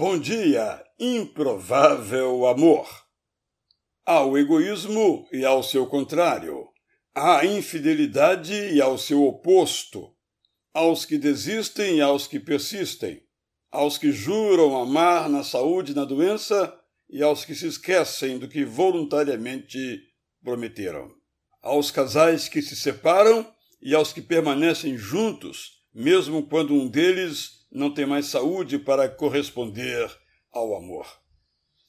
Bom dia, improvável amor. Ao egoísmo e ao seu contrário, à infidelidade e ao seu oposto, aos que desistem e aos que persistem, aos que juram amar na saúde e na doença e aos que se esquecem do que voluntariamente prometeram, aos casais que se separam e aos que permanecem juntos, mesmo quando um deles não tem mais saúde para corresponder ao amor.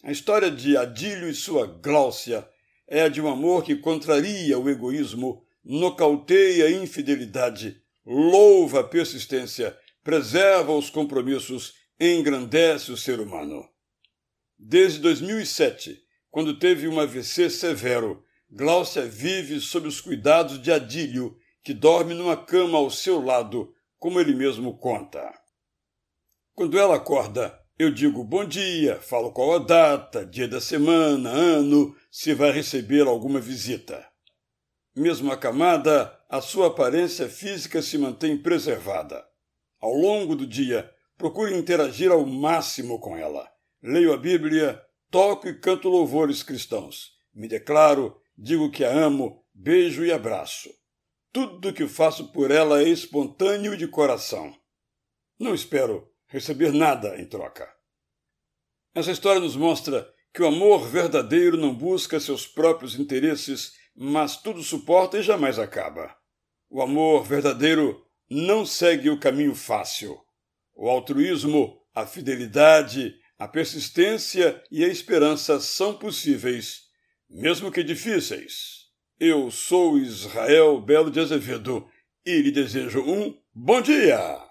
A história de Adílio e sua Gláucia é a de um amor que contraria o egoísmo, nocauteia a infidelidade, louva a persistência, preserva os compromissos, engrandece o ser humano. Desde 2007, quando teve um AVC severo, Gláucia vive sob os cuidados de Adílio, que dorme numa cama ao seu lado, como ele mesmo conta. Quando ela acorda, eu digo bom dia, falo qual a data, dia da semana, ano, se vai receber alguma visita. Mesmo acamada, a sua aparência física se mantém preservada. Ao longo do dia, procuro interagir ao máximo com ela. Leio a Bíblia, toco e canto louvores cristãos. Me declaro, digo que a amo, beijo e abraço. Tudo o que faço por ela é espontâneo e de coração. Não espero receber nada em troca. Essa história nos mostra que o amor verdadeiro não busca seus próprios interesses, mas tudo suporta e jamais acaba. O amor verdadeiro não segue o caminho fácil. O altruísmo, a fidelidade, a persistência e a esperança são possíveis, mesmo que difíceis. Eu sou Israel Belo de Azevedo e lhe desejo um bom dia!